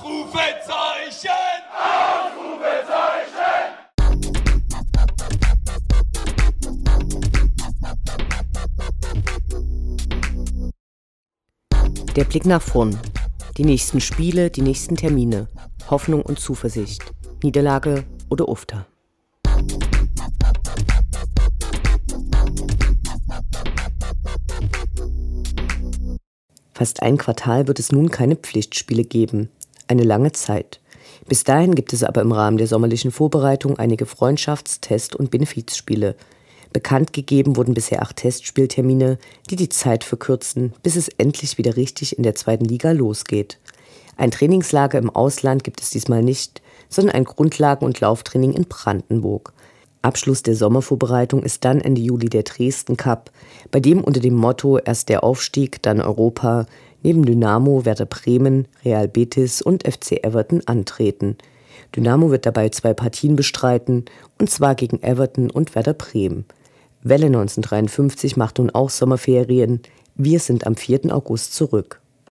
Ausrufezeichen! Ausrufezeichen! Der Blick nach vorn. Die nächsten Spiele, die nächsten Termine. Hoffnung und Zuversicht. Niederlage oder Ufter. Fast ein Quartal wird es nun keine Pflichtspiele geben. Eine lange Zeit. Bis dahin gibt es aber im Rahmen der sommerlichen Vorbereitung einige Freundschafts-, Test- und Benefizspiele. Bekannt gegeben wurden bisher acht Testspieltermine, die die Zeit verkürzen, bis es endlich wieder richtig in der zweiten Liga losgeht. Ein Trainingslager im Ausland gibt es diesmal nicht, sondern ein Grundlagen- und Lauftraining in Brandenburg. Abschluss der Sommervorbereitung ist dann Ende Juli der Dresden Cup, bei dem unter dem Motto erst der Aufstieg, dann Europa neben Dynamo, Werder Bremen, Real Betis und FC Everton antreten. Dynamo wird dabei zwei Partien bestreiten, und zwar gegen Everton und Werder Bremen. Welle 1953 macht nun auch Sommerferien. Wir sind am 4. August zurück.